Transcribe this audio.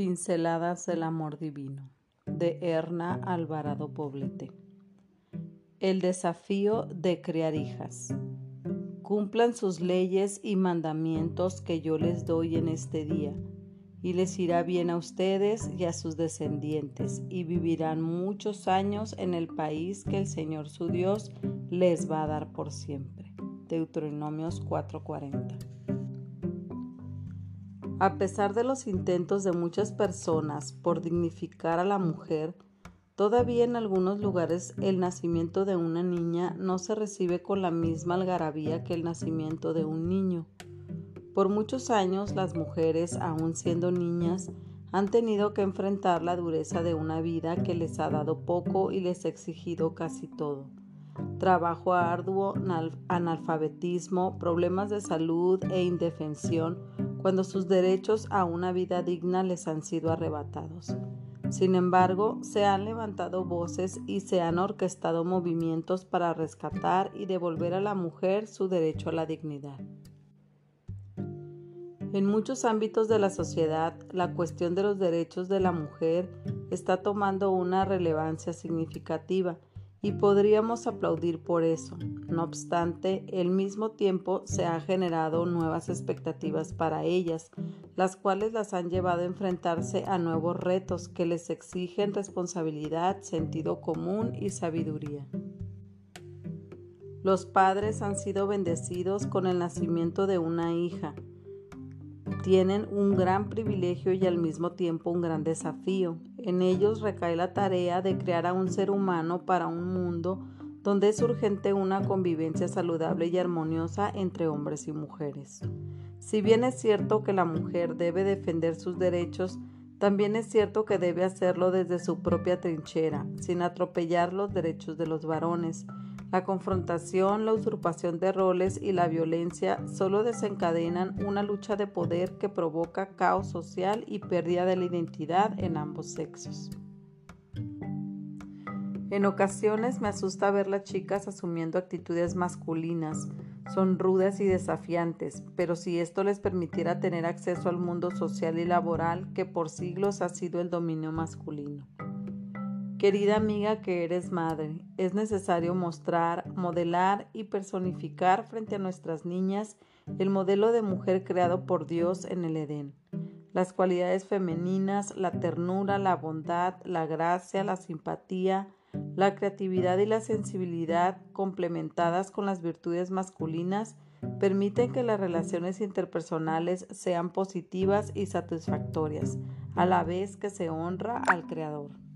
Pinceladas del Amor Divino de Erna Alvarado Poblete. El desafío de criar hijas. Cumplan sus leyes y mandamientos que yo les doy en este día, y les irá bien a ustedes y a sus descendientes, y vivirán muchos años en el país que el Señor su Dios les va a dar por siempre. Deuteronomios 4:40. A pesar de los intentos de muchas personas por dignificar a la mujer, todavía en algunos lugares el nacimiento de una niña no se recibe con la misma algarabía que el nacimiento de un niño. Por muchos años las mujeres, aun siendo niñas, han tenido que enfrentar la dureza de una vida que les ha dado poco y les ha exigido casi todo. Trabajo arduo, analfabetismo, problemas de salud e indefensión cuando sus derechos a una vida digna les han sido arrebatados. Sin embargo, se han levantado voces y se han orquestado movimientos para rescatar y devolver a la mujer su derecho a la dignidad. En muchos ámbitos de la sociedad, la cuestión de los derechos de la mujer está tomando una relevancia significativa y podríamos aplaudir por eso. No obstante, al mismo tiempo se han generado nuevas expectativas para ellas, las cuales las han llevado a enfrentarse a nuevos retos que les exigen responsabilidad, sentido común y sabiduría. Los padres han sido bendecidos con el nacimiento de una hija, tienen un gran privilegio y al mismo tiempo un gran desafío. En ellos recae la tarea de crear a un ser humano para un mundo donde es urgente una convivencia saludable y armoniosa entre hombres y mujeres. Si bien es cierto que la mujer debe defender sus derechos, también es cierto que debe hacerlo desde su propia trinchera, sin atropellar los derechos de los varones, la confrontación, la usurpación de roles y la violencia solo desencadenan una lucha de poder que provoca caos social y pérdida de la identidad en ambos sexos. En ocasiones me asusta ver las chicas asumiendo actitudes masculinas. Son rudas y desafiantes, pero si esto les permitiera tener acceso al mundo social y laboral que por siglos ha sido el dominio masculino. Querida amiga que eres madre, es necesario mostrar, modelar y personificar frente a nuestras niñas el modelo de mujer creado por Dios en el Edén. Las cualidades femeninas, la ternura, la bondad, la gracia, la simpatía, la creatividad y la sensibilidad complementadas con las virtudes masculinas permiten que las relaciones interpersonales sean positivas y satisfactorias, a la vez que se honra al Creador.